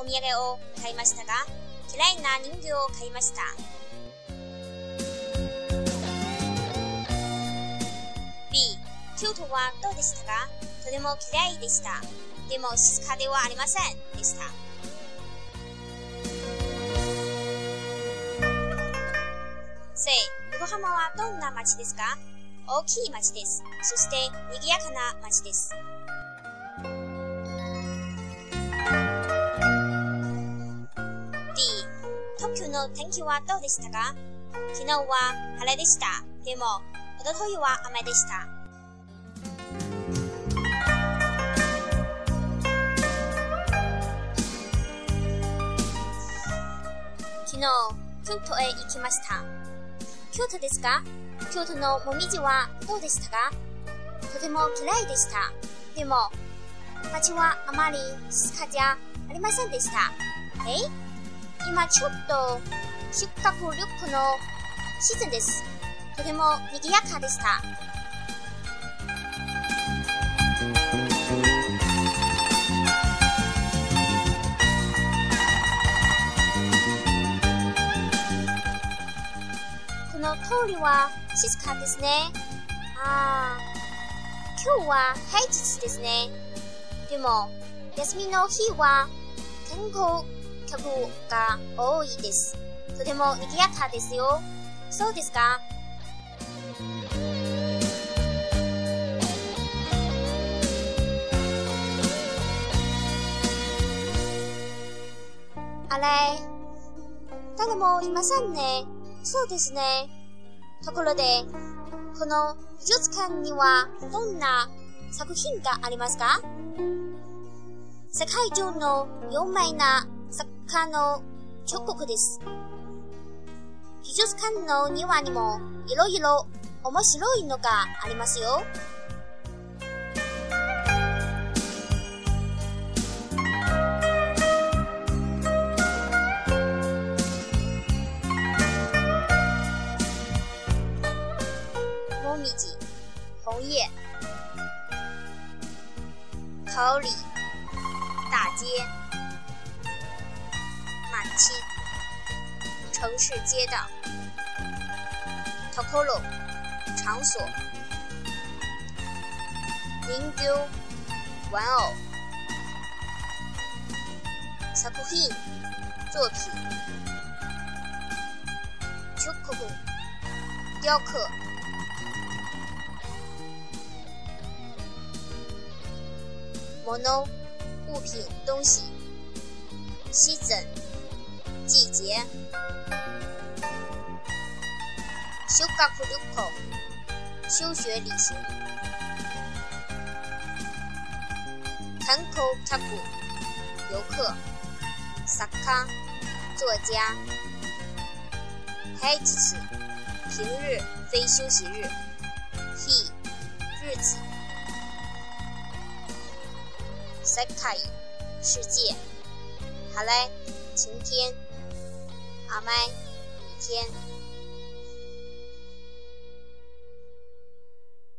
お土産を買いましたが、嫌いな人形を買いました。B、京都はどうでしたか？とても嫌いでした。でも静かではありませんでした。C、横浜はどんな街ですか？大きい街です。そして賑やかな街です。天気はどうでしたか？昨日は晴れでした。でも、おとといは雨でした。昨日、京都へ行きました。京都ですか？京都のもみじはどうでしたか？とても嫌いでした。でも、街はあまり静かじゃありませんでした。え今ちょっと出荷旅行のシーズンです。とても賑やかでした。この通りは静かですね。ああ、今日は平日ですね。でも、休みの日は天候客が多いです。とても賑やかですよ。そうですか？あれ誰もいませんね。そうですね。ところで、この美術館にはどんな作品がありますか？世界中の有名な作家の彫刻です。美術館の庭にもいろいろ面白いのがありますよ。もみじ、红叶、桃李、大街。七、城市街道。，Tocolo、场所。Ningo、玩偶。Sapuhin，、作品。Chukubu、雕刻。mono、物品、东西。Season。季节。修学旅行，休学旅行。観光客，游客。作家，作家。平日，平日非休息日。He，日子。世界，世界。好嘞，晴天。阿麦，雨天。